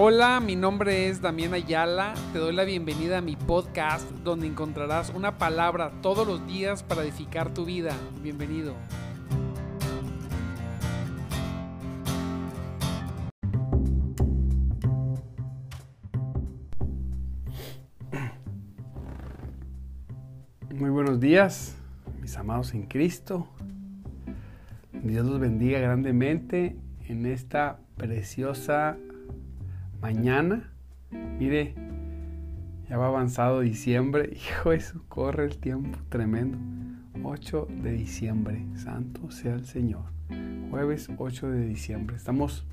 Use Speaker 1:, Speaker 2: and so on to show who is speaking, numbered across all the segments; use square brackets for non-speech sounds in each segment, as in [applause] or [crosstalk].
Speaker 1: Hola, mi nombre es Damián Ayala. Te doy la bienvenida a mi podcast donde encontrarás una palabra todos los días para edificar tu vida. Bienvenido.
Speaker 2: Muy buenos días, mis amados en Cristo. Dios los bendiga grandemente en esta preciosa mañana. Mire, ya va avanzado diciembre. [laughs] Hijo, eso corre el tiempo tremendo. 8 de diciembre, santo sea el Señor. Jueves 8 de diciembre. Estamos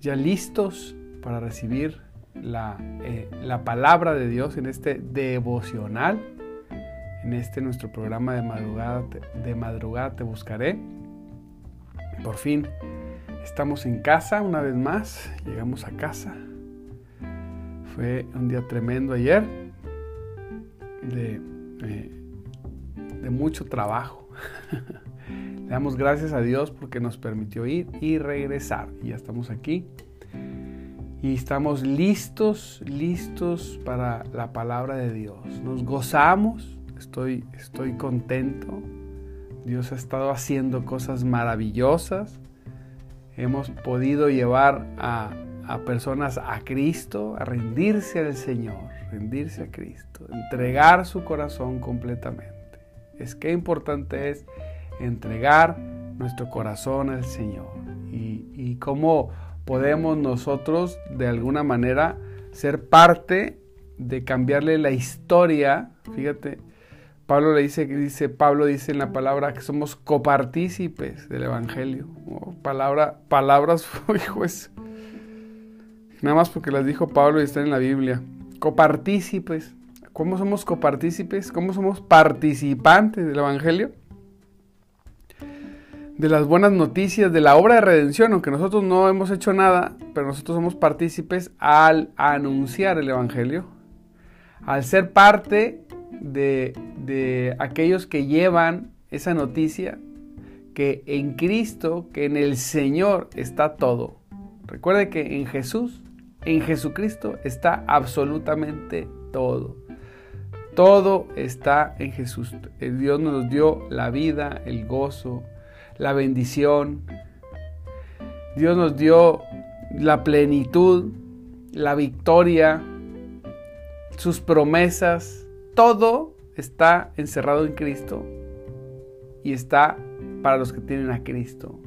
Speaker 2: ya listos para recibir la, eh, la palabra de Dios en este devocional en este nuestro programa de madrugada, de madrugada te buscaré. Por fin estamos en casa una vez más, llegamos a casa. Fue un día tremendo ayer, de, eh, mucho trabajo. [laughs] Le damos gracias a Dios porque nos permitió ir y regresar. Y ya estamos aquí. Y estamos listos, listos para la palabra de Dios. Nos gozamos Estoy, estoy contento. Dios ha estado haciendo cosas maravillosas. Hemos podido llevar a, a personas a Cristo, a rendirse al Señor, rendirse a Cristo, entregar su corazón completamente. Es que importante es entregar nuestro corazón al Señor y, y cómo podemos nosotros de alguna manera ser parte de cambiarle la historia, fíjate, Pablo le dice, dice, Pablo dice en la palabra que somos copartícipes del Evangelio. palabra, palabras, [laughs] hijo, es, nada más porque las dijo Pablo y están en la Biblia. Copartícipes. ¿Cómo somos copartícipes? ¿Cómo somos participantes del Evangelio? De las buenas noticias, de la obra de redención, aunque nosotros no hemos hecho nada, pero nosotros somos partícipes al anunciar el Evangelio, al ser parte de, aquellos que llevan esa noticia que en Cristo, que en el Señor está todo. Recuerde que en Jesús, en Jesucristo está absolutamente todo. Todo está en Jesús. Dios nos dio la vida, el gozo, la bendición. Dios nos dio la plenitud, la victoria, sus promesas, todo está encerrado en Cristo y está para los que tienen a Cristo.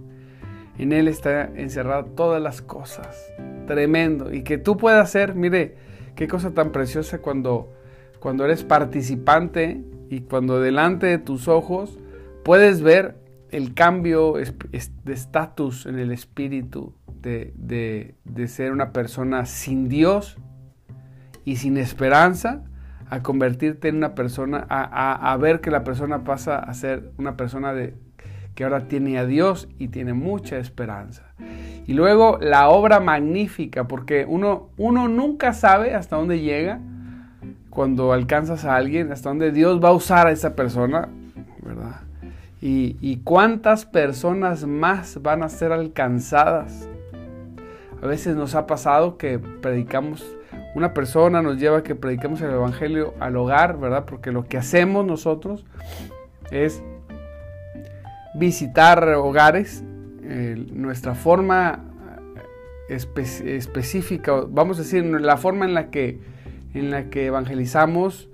Speaker 2: En Él está encerrado todas las cosas. Tremendo. Y que tú puedas ser, mire, qué cosa tan preciosa cuando, cuando eres participante y cuando delante de tus ojos puedes ver el cambio de estatus en el espíritu, de, de ser una persona sin Dios y sin esperanza a convertirte en una persona, a, ver que la persona pasa a ser una persona de, que ahora tiene a Dios y tiene mucha esperanza. Y luego la obra magnífica, porque uno, uno nunca sabe hasta dónde llega cuando alcanzas a alguien, hasta dónde Dios va a usar a esa persona, ¿verdad? Y, y cuántas personas más van a ser alcanzadas. A veces nos ha pasado que predicamos una persona nos lleva a que prediquemos el Evangelio al hogar, ¿verdad? Porque lo que hacemos nosotros es visitar hogares, nuestra forma específica, vamos a decir, la forma en la que, en la que evangelizamos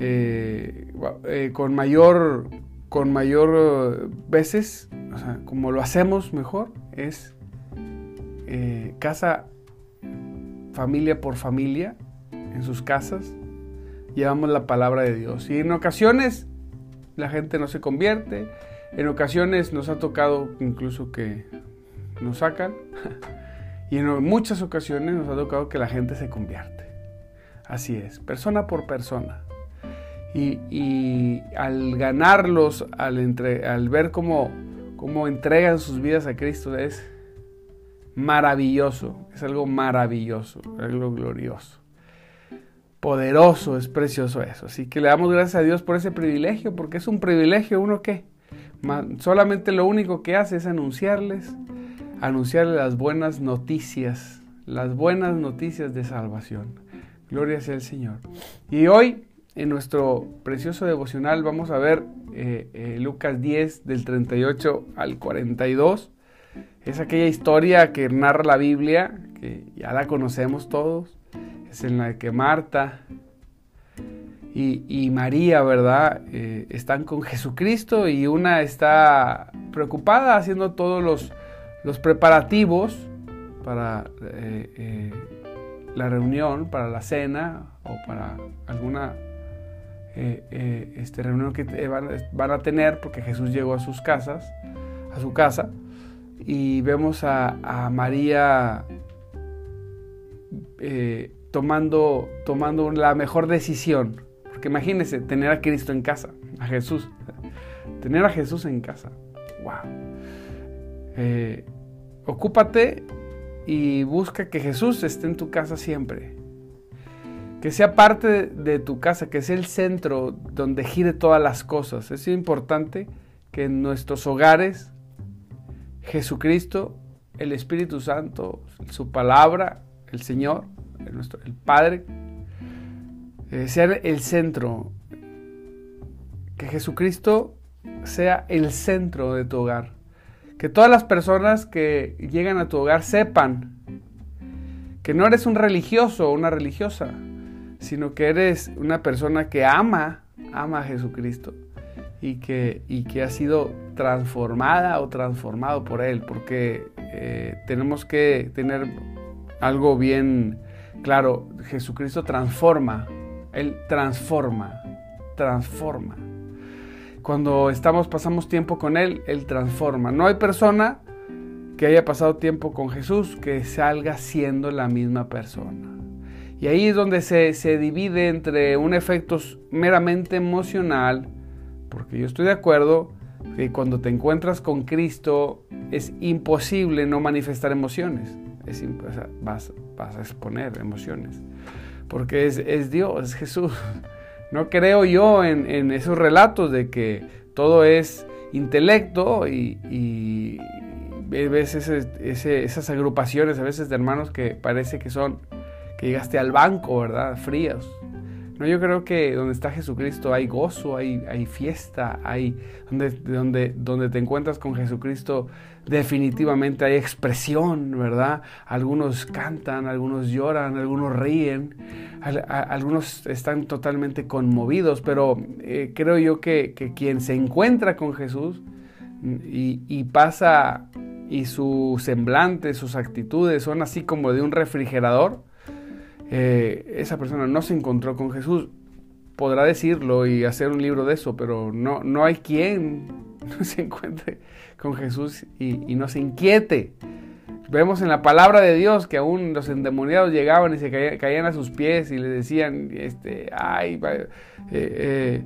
Speaker 2: eh, eh, con mayor, con mayor veces, o sea, como lo hacemos mejor, es eh, casa familia por familia, en sus casas, llevamos la palabra de Dios. Y en ocasiones la gente no se convierte, en ocasiones nos ha tocado incluso que nos sacan, [laughs] y en muchas ocasiones nos ha tocado que la gente se convierte. Así es, persona por persona. Y, al ganarlos, al, entre, al ver cómo, cómo entregan sus vidas a Cristo, es maravilloso, es algo maravilloso, algo glorioso. Poderoso, es precioso eso. Así que le damos gracias a Dios por ese privilegio, porque es un privilegio, uno que solamente lo único que hace es anunciarles, anunciarles las buenas noticias las buenas noticias de salvación. Gloria sea el Señor. Y hoy, en nuestro precioso devocional, vamos a ver eh, eh, Lucas 10 del 38 al 42. Es aquella historia que narra la Biblia, que ya la conocemos todos. Es en la que Marta y, María, ¿verdad? Eh, están con Jesucristo y una está preocupada haciendo todos los, los preparativos para eh, eh, la reunión, para la cena o para alguna este, reunión que van, a tener porque Jesús llegó a sus casas, a su casa y vemos a, María tomando, tomando la mejor decisión porque imagínense tener a Cristo en casa, a Jesús. Tener a Jesús en casa. ¡Wow! Eh, ocúpate y busca que Jesús esté en tu casa siempre. Que sea parte de tu casa, que sea el centro donde gire todas las cosas. Es importante que en nuestros hogares Jesucristo, el Espíritu Santo, su palabra, el Señor, el, nuestro, el Padre, eh, sea el centro, que Jesucristo sea el centro de tu hogar. Que todas las personas que llegan a tu hogar sepan que no eres un religioso o una religiosa, sino que eres una persona que ama, ama a Jesucristo y que, y que ha sido transformada o transformado por Él, porque eh, tenemos que tener algo bien claro, Jesucristo transforma él transforma, transforma. Cuando estamos, pasamos tiempo con Él, Él transforma. No hay persona que haya pasado tiempo con Jesús que salga siendo la misma persona. Y ahí es donde se, se divide entre un efecto meramente emocional, porque yo estoy de acuerdo que cuando te encuentras con Cristo es imposible no manifestar emociones. Es, vas, vas a exponer emociones porque es, Dios, es Jesús. [laughs] No creo yo en, esos relatos de que todo es intelecto y, ves esas agrupaciones a veces de hermanos que parece que son, que llegaste al banco, ¿verdad? Fríos. No, yo creo que donde está Jesucristo hay gozo, hay, fiesta, hay donde, donde, donde te encuentras con Jesucristo definitivamente hay expresión, ¿verdad? Algunos cantan, algunos lloran, algunos ríen, algunos están totalmente conmovidos, pero eh, creo yo que, quien se encuentra con Jesús y, pasa y su semblante, sus actitudes son así como de un refrigerador, eh, esa persona no se encontró con Jesús. Podrá decirlo y hacer un libro de eso, pero no, no hay quien [laughs] no se encuentre con Jesús y, no se inquiete. Vemos en la palabra de Dios que aún los endemoniados llegaban y se caían, a sus pies y le decían, este, ay, eh,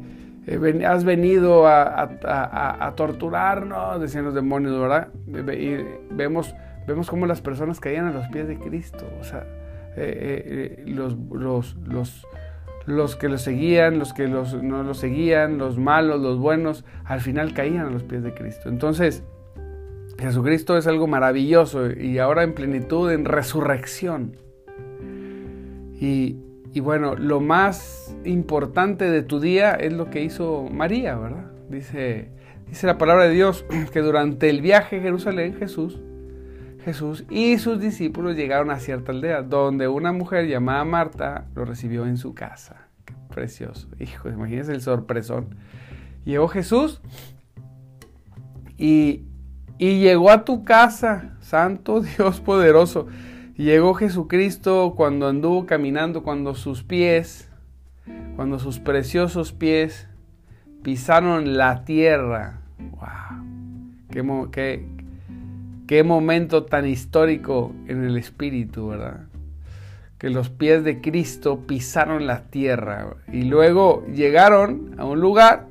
Speaker 2: eh, has venido a, torturarnos, decían los demonios, ¿verdad? Y vemos, vemos cómo las personas caían a los pies de Cristo, o sea, los, los, los los que los seguían, los que los, no los seguían, los malos, los buenos, al final caían a los pies de Cristo. Entonces, Jesucristo es algo maravilloso y ahora en plenitud, en resurrección. Y, y bueno, lo más importante de tu día es lo que hizo María, ¿verdad? Dice, dice la palabra de Dios que durante el viaje a Jerusalén Jesús Jesús y sus discípulos llegaron a cierta aldea donde una mujer llamada Marta lo recibió en su casa. Qué precioso. Hijo, imagínense el sorpresón. Llegó Jesús y, y llegó a tu casa, Santo [laughs] Dios poderoso. Llegó Jesucristo cuando anduvo caminando, cuando sus pies, cuando sus preciosos pies pisaron la tierra. ¡Wow! Qué, qué, Qué momento tan histórico en el espíritu, ¿verdad? Que los pies de Cristo pisaron la tierra y luego llegaron a un lugar,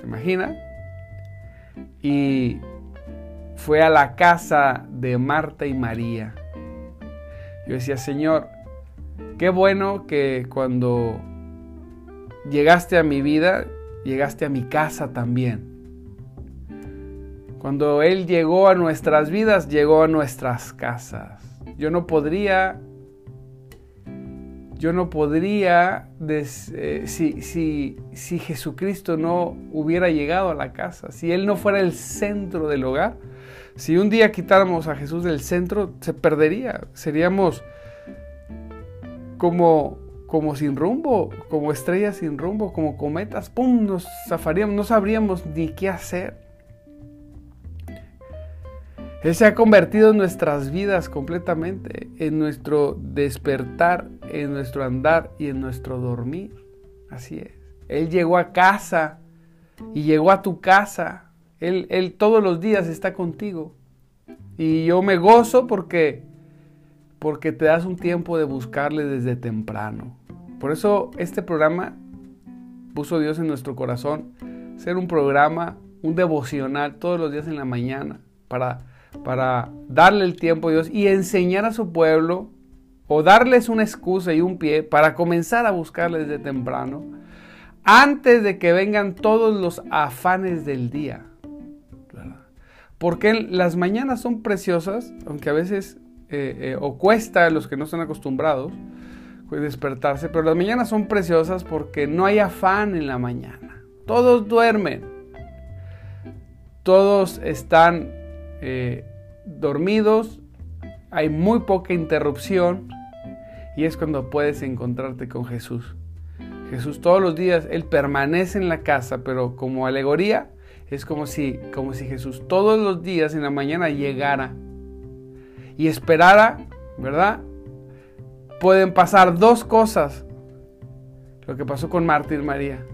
Speaker 2: ¿se imagina? Y fue a la casa de Marta y María. Yo decía, Señor, qué bueno que cuando llegaste a mi vida, llegaste a mi casa también. Cuando Él llegó a nuestras vidas, llegó a nuestras casas. Yo no podría yo no podría, eh, si, si, si, Jesucristo no hubiera llegado a la casa, si Él no fuera el centro del hogar, si un día quitáramos a Jesús del centro, se perdería. Seríamos como, como sin rumbo, como estrellas sin rumbo, como cometas, ¡pum! Nos zafaríamos, no sabríamos ni qué hacer. Él se ha convertido en nuestras vidas completamente, en nuestro despertar, en nuestro andar y en nuestro dormir. Así es. Él llegó a casa y llegó a tu casa. Él, él todos los días está contigo. Y yo me gozo porque, porque te das un tiempo de buscarle desde temprano. Por eso este programa puso Dios en nuestro corazón, ser un programa, un devocional todos los días en la mañana para para darle el tiempo a Dios y enseñar a su pueblo o darles una excusa y un pie para comenzar a buscarle desde temprano antes de que vengan todos los afanes del día. Porque las mañanas son preciosas, aunque a veces eh, eh, o cuesta a los que no están acostumbrados pues, despertarse, pero las mañanas son preciosas porque no hay afán en la mañana. Todos duermen. Todos están eh, dormidos, hay muy poca interrupción y es cuando puedes encontrarte con Jesús. Jesús todos los días, Él permanece en la casa, pero como alegoría es como si, como si Jesús todos los días en la mañana llegara y esperara, ¿verdad? Pueden pasar dos cosas. Lo que pasó con Marta y María.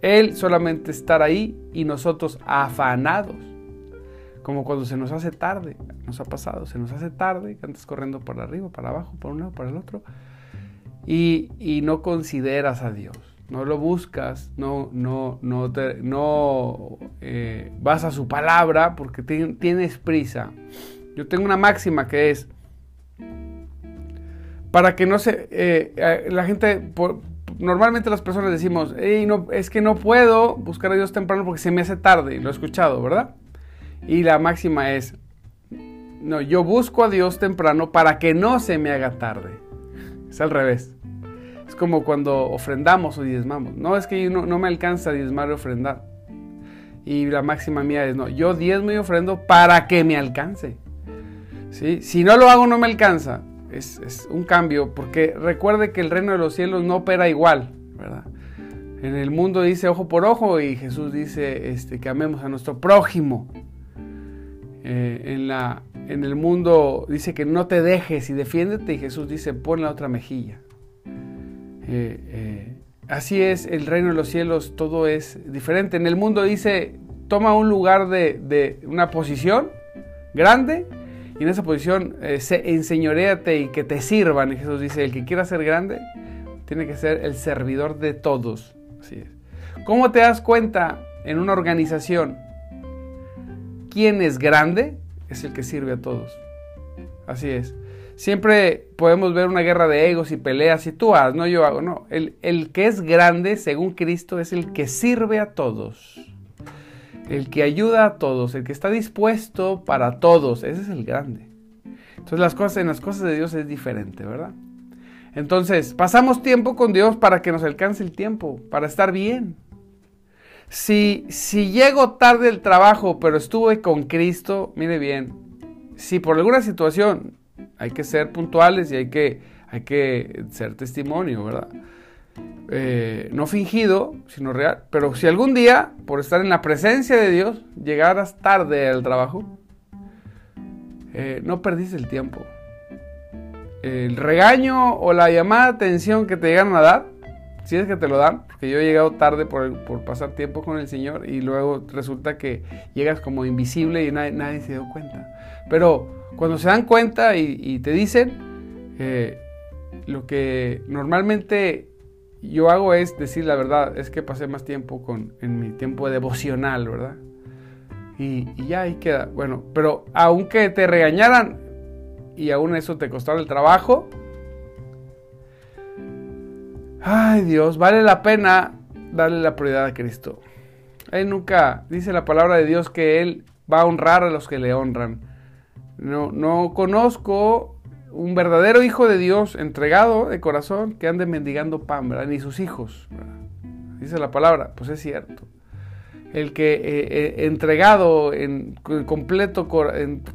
Speaker 2: Él solamente estar ahí y nosotros afanados como cuando se nos hace tarde, nos ha pasado, se nos hace tarde, que andas corriendo por arriba, para abajo, por un lado, por el otro, y, no consideras a Dios, no lo buscas, no, no, no, no eh, vas a su palabra porque tienes prisa. Yo tengo una máxima que es, para que no se, eh, eh, la gente, normalmente las personas decimos, no, es que no puedo buscar a Dios temprano porque se me hace tarde, lo he escuchado, ¿verdad? Y la máxima es, no, yo busco a Dios temprano para que no se me haga tarde. Es al revés. Es como cuando ofrendamos o diezmamos. No, es que no, no me alcanza a diezmar y ofrendar. Y la máxima mía es, no, yo diezmo y ofrendo para que me alcance. ¿Sí? Si no lo hago, no me alcanza. Es, es, un cambio, porque recuerde que el reino de los cielos no opera igual, ¿verdad? En el mundo dice ojo por ojo y Jesús dice este, que amemos a nuestro prójimo. Eh, en, la, en el mundo dice que no te dejes y defiéndete y Jesús dice pon la otra mejilla. Eh, eh, así es el reino de los cielos, todo es diferente. En el mundo dice toma un lugar de, una posición grande y en esa posición se, enseñoreate y que te sirvan. Y Jesús dice el que quiera ser grande tiene que ser el servidor de todos. Así es. ¿Cómo te das cuenta en una organización? Quien es grande es el que sirve a todos. Así es. Siempre podemos ver una guerra de egos y peleas y tú hagas, no yo hago, no. El, el que es grande, según Cristo, es el que sirve a todos. El que ayuda a todos, el que está dispuesto para todos. Ese es el grande. Entonces las cosas en las cosas de Dios es diferente, ¿verdad? Entonces, pasamos tiempo con Dios para que nos alcance el tiempo, para estar bien. Si, llego tarde del trabajo, pero estuve con Cristo, mire bien, si por alguna situación hay que ser puntuales y hay que, hay que ser testimonio, ¿verdad? Eh, no fingido, sino real. Pero si algún día, por estar en la presencia de Dios, llegaras tarde al trabajo, eh, no perdiste el tiempo. El regaño o la llamada atención que te llegan a dar si es que te lo dan, porque yo he llegado tarde por, pasar tiempo con el Señor y luego resulta que llegas como invisible y nadie, se dio cuenta. Pero cuando se dan cuenta y, te dicen, eh, lo que normalmente yo hago es decir la verdad, es que pasé más tiempo con, en mi tiempo devocional, ¿verdad? Y, y ya ahí queda. Bueno, pero aunque te regañaran y aún eso te costara el trabajo, Ay Dios, vale la pena darle la prioridad a Cristo. Él nunca dice la palabra de Dios que Él va a honrar a los que le honran. No, no conozco un verdadero hijo de Dios, entregado de corazón, que ande mendigando pan, ¿verdad? Ni sus hijos. Dice la palabra, pues es cierto. El que eh, eh, entregado en, completo,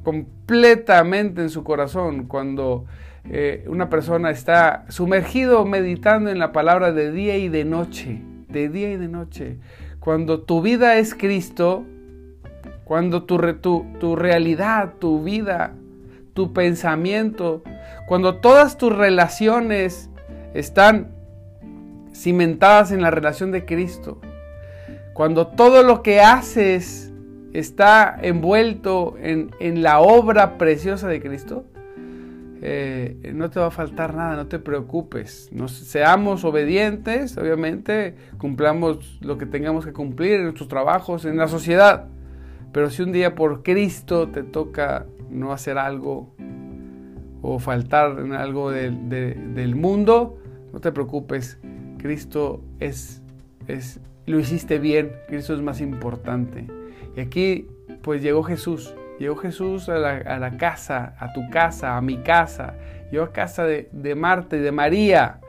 Speaker 2: completamente en su corazón, cuando eh, una persona está sumergido meditando en la palabra de día y de noche, de día y de noche. Cuando tu vida es Cristo, cuando tu, tu, tu realidad, tu vida tu pensamiento, cuando todas tus relaciones están cimentadas en la relación de Cristo, cuando todo lo que haces está envuelto en, la obra preciosa de Cristo, eh, no te va a faltar nada, no te preocupes. seamos obedientes, obviamente, cumplamos lo que tengamos que cumplir en nuestros trabajos, en la sociedad. Pero si un día por Cristo te toca no hacer algo o faltar en algo del mundo, no te preocupes. Cristo es, es, lo hiciste bien, Cristo es más importante. Y aquí pues llegó Jesús, llegó Jesús a la, casa, a tu casa, a mi casa, llegó a casa de, de Marta y de María.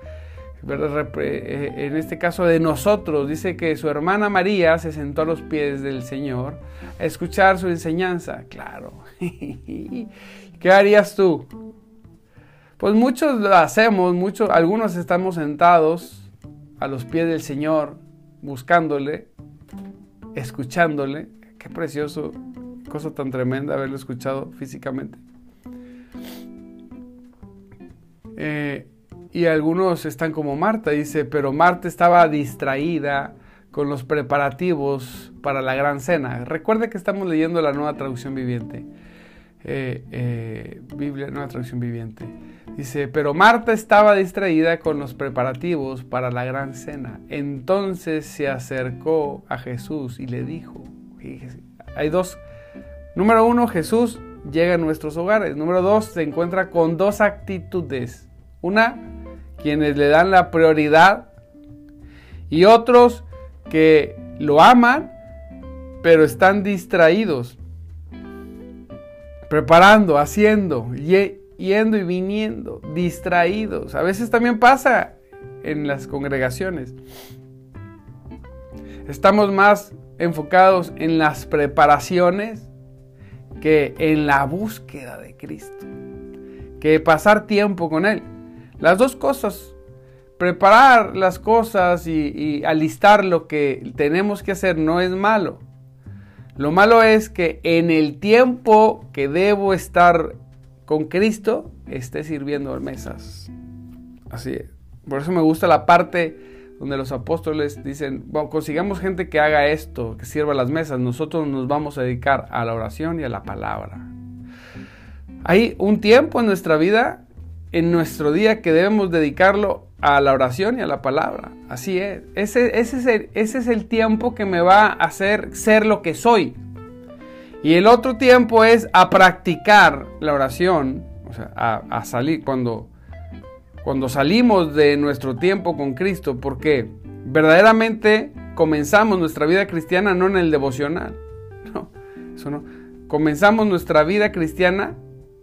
Speaker 2: Eh, en este caso de nosotros, dice que su hermana María se sentó a los pies del Señor a escuchar su enseñanza. Claro. [laughs] ¿Qué harías tú? Pues muchos lo hacemos, muchos, algunos estamos sentados a los pies del Señor, buscándole, escuchándole. Qué precioso, cosa tan tremenda haberlo escuchado físicamente. Eh, y algunos están como Marta, dice, pero Marta estaba distraída con los preparativos para la gran cena. Recuerde que estamos leyendo la nueva traducción viviente. Eh, eh, Biblia, nueva traducción viviente. Dice, pero Marta estaba distraída con los preparativos para la gran cena. Entonces se acercó a Jesús y le dijo, hay dos. Número uno, Jesús llega a nuestros hogares. Número dos, se encuentra con dos actitudes. Una, quienes le dan la prioridad y otros que lo aman, pero están distraídos, preparando, haciendo, yendo y viniendo, distraídos. A veces también pasa en las congregaciones. Estamos más enfocados en las preparaciones que en la búsqueda de Cristo, que pasar tiempo con Él. Las dos cosas, preparar las cosas y, alistar lo que tenemos que hacer no es malo. Lo malo es que en el tiempo que debo estar con Cristo, esté sirviendo mesas. Así es. Por eso me gusta la parte donde los apóstoles dicen, consigamos gente que haga esto, que sirva las mesas, nosotros nos vamos a dedicar a la oración y a la palabra. Hay un tiempo en nuestra vida en nuestro día que debemos dedicarlo a la oración y a la palabra. Así es. Ese, ese, es, el, ese es el tiempo que me va a hacer ser lo que soy. Y el otro tiempo es a practicar la oración, o sea, a, salir cuando, cuando salimos de nuestro tiempo con Cristo, porque verdaderamente comenzamos nuestra vida cristiana no en el devocional. [laughs] No, eso no. Comenzamos nuestra vida cristiana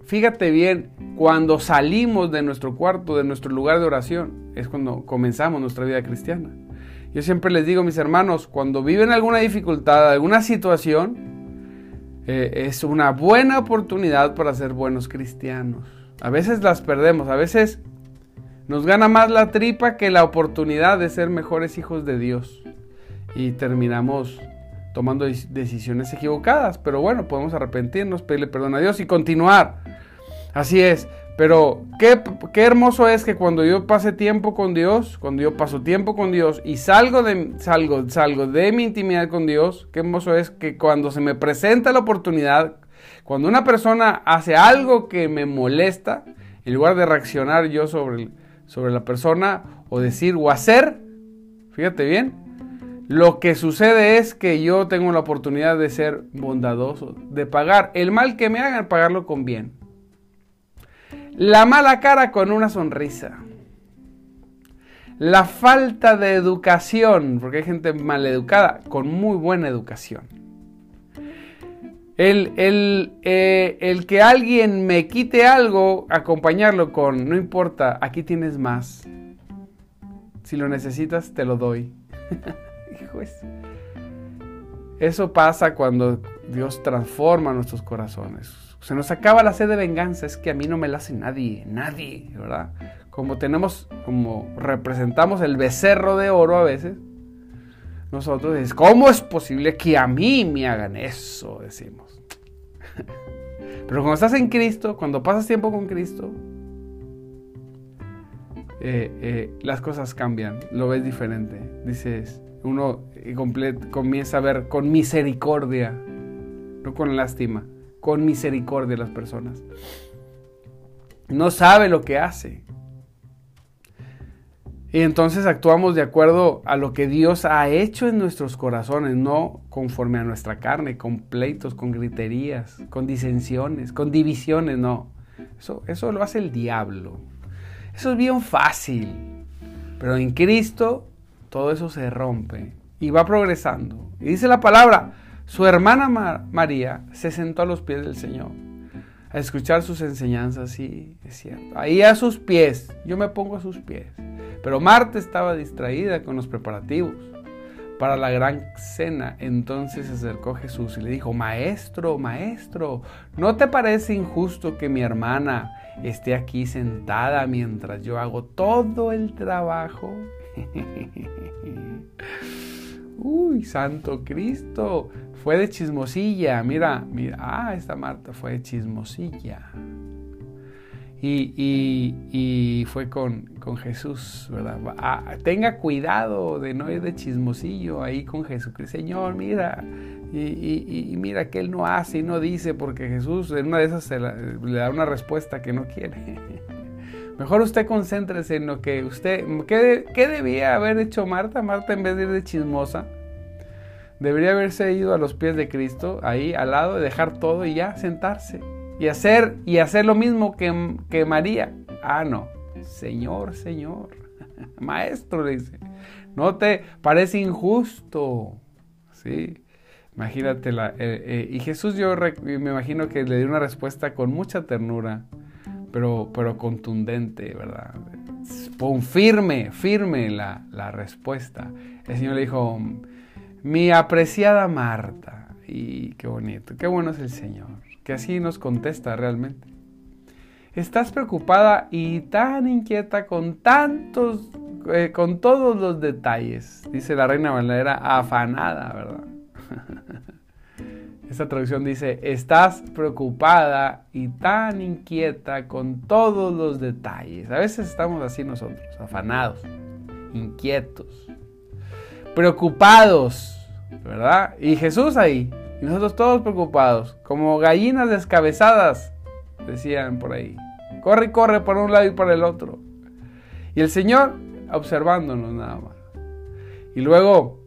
Speaker 2: Fíjate bien, cuando salimos de nuestro cuarto, de nuestro lugar de oración, es cuando comenzamos nuestra vida cristiana. Yo siempre les digo, mis hermanos, cuando viven alguna dificultad, alguna situación, eh, es una buena oportunidad para ser buenos cristianos. A veces las perdemos, a veces nos gana más la tripa que la oportunidad de ser mejores hijos de Dios. Y terminamos tomando decisiones equivocadas. Pero bueno, podemos arrepentirnos, pedirle perdón a Dios y continuar. Así es. Pero qué, qué, hermoso es que cuando yo pase tiempo con Dios, cuando yo paso tiempo con Dios y salgo de, salgo, salgo de mi intimidad con Dios, qué hermoso es que cuando se me presenta la oportunidad, cuando una persona hace algo que me molesta, en lugar de reaccionar yo sobre, sobre la persona o decir o hacer, fíjate bien, lo que sucede es que yo tengo la oportunidad de ser bondadoso, de pagar el mal que me hagan, pagarlo con bien. La mala cara con una sonrisa. La falta de educación, porque hay gente maleducada, con muy buena educación. El, el, eh, el, que alguien me quite algo, acompañarlo con, no importa, aquí tienes más. Si lo necesitas, te lo doy. [laughs] Eso pasa cuando Dios transforma nuestros corazones. Se nos acaba la sed de venganza, es que a mí no me la hace nadie, nadie, ¿verdad? Como tenemos, como representamos el becerro de oro a veces, nosotros es, ¿cómo es posible que a mí me hagan eso? Decimos. [laughs] Pero cuando estás en Cristo, cuando pasas tiempo con Cristo, eh, eh, las cosas cambian, lo ves diferente. Dices, uno comienza a ver con misericordia, no con lástima, con misericordia las personas. No sabe lo que hace. Y entonces actuamos de acuerdo a lo que Dios ha hecho en nuestros corazones, no conforme a nuestra carne, con pleitos, con griterías, con disensiones, con divisiones, no. Eso, eso lo hace el diablo. Eso es bien fácil. Pero en Cristo todo eso se rompe y va progresando. Y dice la palabra, su hermana María se sentó a los pies del Señor a escuchar sus enseñanzas, sí, es cierto. Ahí a sus pies, yo me pongo a sus pies. Pero Marta estaba distraída con los preparativos para la gran cena. Entonces se acercó Jesús y le dijo, Maestro, Maestro, ¿no te parece injusto que mi hermana esté aquí sentada mientras yo hago todo el trabajo? [laughs] Uy, Santo Cristo, fue de chismosilla. Mira, mira, ah, esta Marta fue de chismosilla. Y, fue con, con, Jesús, ¿verdad? Ah, tenga cuidado de no ir de chismosillo ahí con Jesucristo. Señor, mira, y, mira que Él no hace y no dice, porque Jesús en una de esas le da una respuesta que no quiere. [laughs] Mejor usted concéntrese en lo que usted... ¿qué, ¿Qué debía haber hecho Marta? Marta en vez de ir de chismosa, debería haberse ido a los pies de Cristo, ahí al lado, dejar todo y ya sentarse y hacer, y hacer lo mismo que, que María. Ah, no. Señor, Señor. [laughs] Maestro, le dice. No te parece injusto. Sí. Imagínate la, eh, eh, y Jesús yo me imagino que le dio una respuesta con mucha ternura, pero, pero contundente, ¿verdad? Pon firme, firme la, la respuesta. El Señor le dijo, mi apreciada Marta, y qué bonito, qué bueno es el Señor que así nos contesta realmente. Estás preocupada y tan inquieta con tantos, eh, con todos los detalles, dice la reina Valera, afanada, ¿verdad? [laughs] Esta traducción dice, estás preocupada y tan inquieta con todos los detalles. A veces estamos así nosotros, afanados, inquietos, preocupados, ¿verdad? Y Jesús ahí, nosotros todos preocupados, como gallinas descabezadas, decían por ahí. Corre y corre por un lado y por el otro. Y el Señor observándonos nada más. Y luego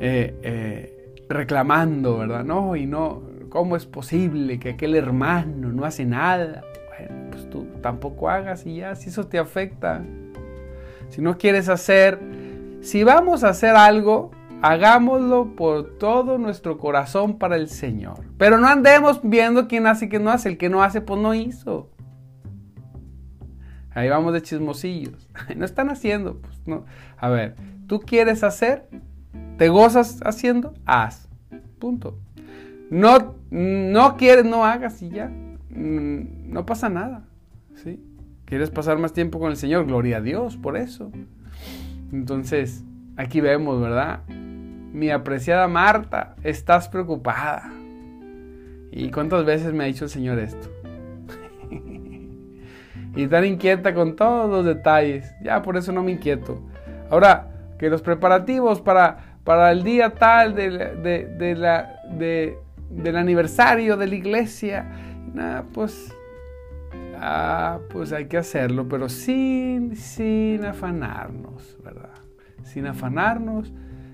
Speaker 2: eh, eh, reclamando, ¿verdad? No, y no, ¿cómo es posible que aquel hermano no hace nada? Bueno, pues tú tampoco hagas y ya, si eso te afecta. Si no quieres hacer, si vamos a hacer algo, Hagámoslo por todo nuestro corazón para el Señor. Pero no andemos viendo quién hace y quién no hace. El que no hace, pues no hizo. Ahí vamos de chismosillos. [laughs] No están haciendo, pues no. A ver, ¿tú quieres hacer? ¿Te gozas haciendo? Haz. Punto. No, no quieres, no hagas y ya. Mm, no pasa nada. ¿sí? ¿Quieres pasar más tiempo con el Señor? Gloria a Dios por eso. Entonces, aquí vemos, ¿verdad? Mi apreciada Marta, estás preocupada. ¿Y cuántas veces me ha dicho el Señor esto? [laughs] y tan inquieta con todos los detalles. Ya por eso no me inquieto. Ahora, que los preparativos para, para el día tal de, de, la, del aniversario de la iglesia, pues, ah, pues hay que hacerlo, pero sin, sin afanarnos, ¿verdad? Sin afanarnos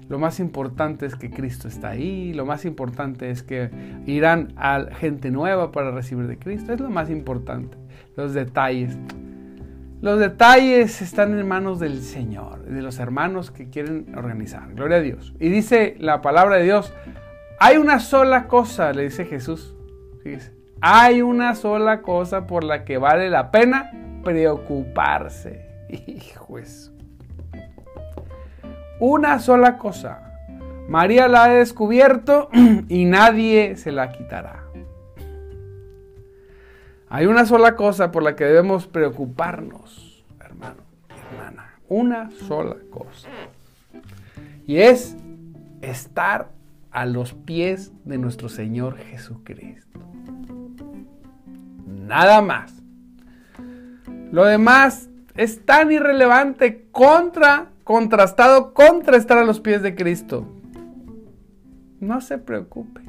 Speaker 2: lo más importante es que Cristo está ahí, lo más importante es que irán a gente nueva para recibir de Cristo, es lo más importante, los detalles. Los detalles están en manos del Señor, de los hermanos que quieren organizar. Gloria a Dios. Y dice la palabra de Dios, Hay una sola cosa, le dice Jesús. Hay una sola cosa por la que vale la pena preocuparse. [laughs] Hijo eso. Una sola cosa. María la ha descubierto [clears throat] y nadie se la quitará. Hay una sola cosa por la que debemos preocuparnos, hermano, hermana. Una sola cosa. Y es estar a los pies de nuestro Señor Jesucristo. Nada más. Lo demás es tan irrelevante contra, contrastado contra estar a los pies de Cristo. No se preocupe.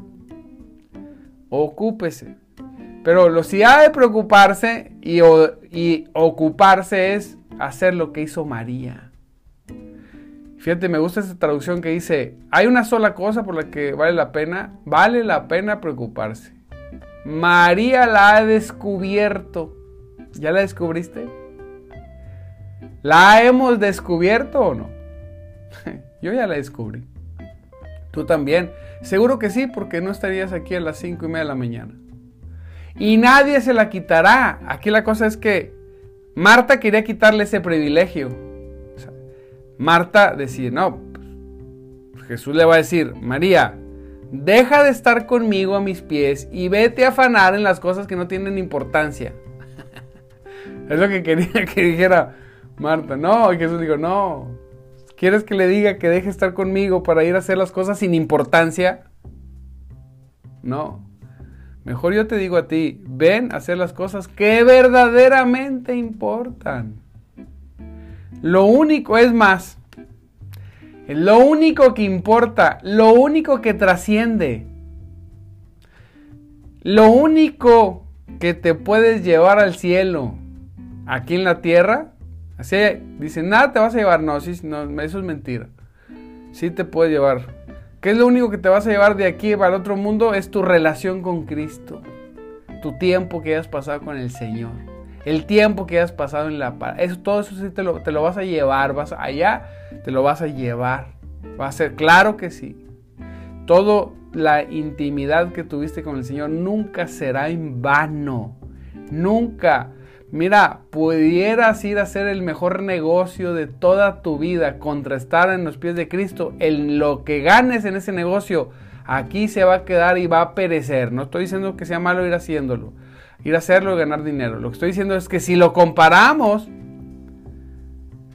Speaker 2: Ocúpese. Pero lo si ha de preocuparse y, y ocuparse es hacer lo que hizo María. Fíjate, me gusta esta traducción que dice, hay una sola cosa por la que vale la pena, vale la pena preocuparse. María la ha descubierto. ¿Ya la descubriste? ¿La hemos descubierto o no? [laughs] Yo ya la descubrí. Tú también. Seguro que sí, porque no estarías aquí a las cinco y media de la mañana. Y nadie se la quitará. Aquí la cosa es que Marta quería quitarle ese privilegio. Marta decía, no, pues, Jesús le va a decir, María, deja de estar conmigo a mis pies y vete a afanar en las cosas que no tienen importancia. [laughs] es lo que quería que dijera Marta. No, y Jesús dijo, no, ¿quieres que le diga que deje de estar conmigo para ir a hacer las cosas sin importancia? No. Mejor yo te digo a ti, ven a hacer las cosas que verdaderamente importan. Lo único es más. Lo único que importa, lo único que trasciende, lo único que te puedes llevar al cielo aquí en la tierra, así dicen, nada te vas a llevar, no, no, eso es mentira. Sí te puedes llevar ¿Qué es lo único que te vas a llevar de aquí para el otro mundo? Es tu relación con Cristo. Tu tiempo que hayas pasado con el Señor. El tiempo que hayas pasado en la. Eso, todo eso sí te lo, te lo vas a llevar. Vas allá, te lo vas a llevar. Va a ser, claro que sí. Todo la intimidad que tuviste con el Señor nunca será en vano. Nunca. Mira, pudieras ir a hacer el mejor negocio de toda tu vida contra estar en los pies de Cristo. En lo que ganes en ese negocio, aquí se va a quedar y va a perecer. No estoy diciendo que sea malo ir haciéndolo, ir a hacerlo y ganar dinero. Lo que estoy diciendo es que si lo comparamos,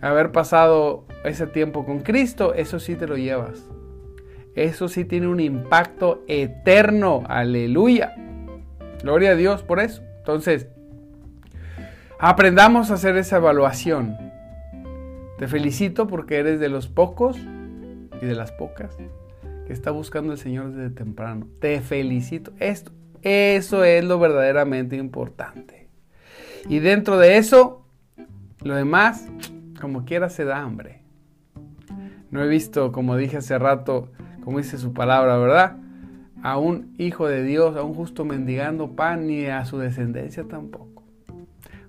Speaker 2: haber pasado ese tiempo con Cristo, eso sí te lo llevas. Eso sí tiene un impacto eterno. Aleluya. Gloria a Dios por eso. Entonces, Aprendamos a hacer esa evaluación. Te felicito porque eres de los pocos y de las pocas que está buscando el Señor desde temprano. Te felicito. Esto, eso es lo verdaderamente importante. Y dentro de eso, lo demás, como quiera, se da hambre. No he visto, como dije hace rato, como dice su palabra, ¿verdad? A un hijo de Dios, a un justo mendigando pan, ni a su descendencia tampoco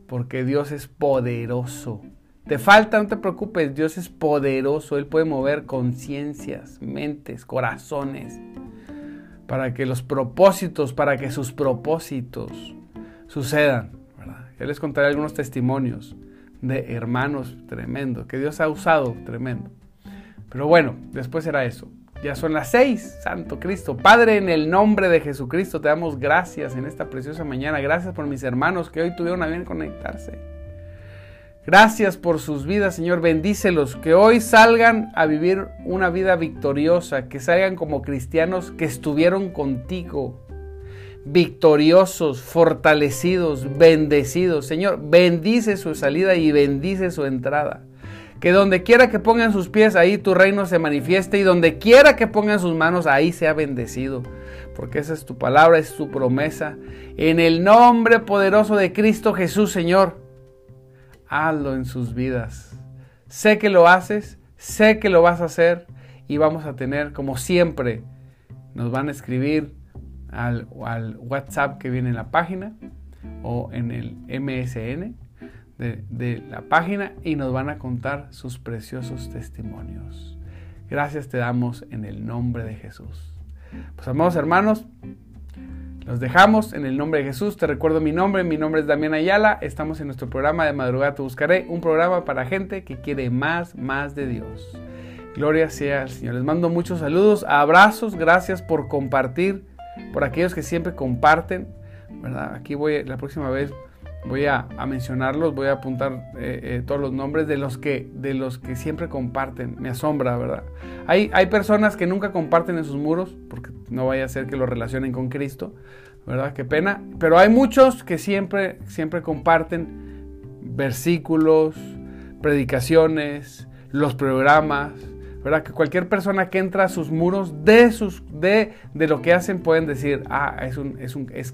Speaker 2: porque Dios es poderoso. Te falta, no te preocupes, Dios es poderoso, Él puede mover conciencias, mentes, corazones, para que los propósitos, para que sus propósitos sucedan. ¿verdad? Les contaré algunos testimonios de hermanos tremendo, que Dios ha usado tremendo. Pero bueno, después será eso. Ya son las seis, Santo Cristo. Padre, en el nombre de Jesucristo te damos gracias en esta preciosa mañana. Gracias por mis hermanos que hoy tuvieron a bien conectarse. Gracias por sus vidas, Señor. Bendícelos. Que hoy salgan a vivir una vida victoriosa. Que salgan como cristianos que estuvieron contigo. Victoriosos, fortalecidos, bendecidos. Señor, bendice su salida y bendice su entrada que donde quiera que pongan sus pies, ahí tu reino se manifieste y donde quiera que pongan sus manos, ahí sea bendecido. Porque esa es tu palabra, es tu promesa. En el nombre poderoso de Cristo Jesús, Señor, hazlo en sus vidas. Sé que lo haces, sé que lo vas a hacer y vamos a tener, como siempre, nos van a escribir al, al WhatsApp que viene en la página o en el MSN de, la página y nos van a contar sus preciosos testimonios. Gracias te damos en el nombre de Jesús. Pues amados hermanos, los dejamos en el nombre de Jesús. Te recuerdo mi nombre, mi nombre es Damián Ayala. Estamos en nuestro programa de Madrugada Te Buscaré, un programa para gente que quiere más, más de Dios. Gloria sea al Señor. Les mando muchos saludos, abrazos, gracias por compartir, por aquellos que siempre comparten. ¿verdad? Aquí voy, la próxima vez voy a, mencionarlos, voy a apuntar eh, eh, todos los nombres de los, que, de los que siempre comparten. Me asombra, ¿verdad? Hay, hay personas que nunca comparten en sus muros, porque no vaya a ser que lo relacionen con Cristo, ¿verdad? Qué pena. Pero hay muchos que siempre, siempre comparten versículos, predicaciones, los programas, ¿verdad? Que cualquier persona que entra a sus muros de, sus, de, de lo que hacen pueden decir, ah, es un, es un, es,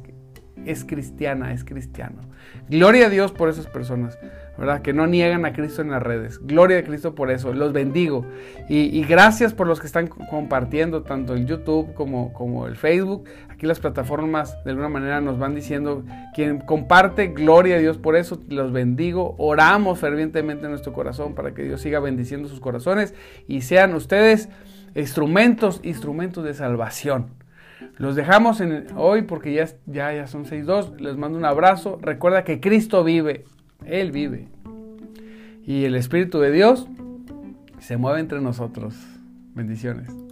Speaker 2: es cristiana, es cristiano. Gloria a Dios por esas personas, ¿verdad? Que no niegan a Cristo en las redes. Gloria a Cristo por eso. Los bendigo. Y, gracias por los que están compartiendo tanto el YouTube como, como el Facebook. Aquí las plataformas de alguna manera nos van diciendo, quien comparte, gloria a Dios por eso. Los bendigo. Oramos fervientemente en nuestro corazón para que Dios siga bendiciendo sus corazones y sean ustedes instrumentos, instrumentos de salvación. Los dejamos en hoy porque ya, ya, ya son 6.2. Les mando un abrazo. Recuerda que Cristo vive. Él vive. Y el Espíritu de Dios se mueve entre nosotros. Bendiciones.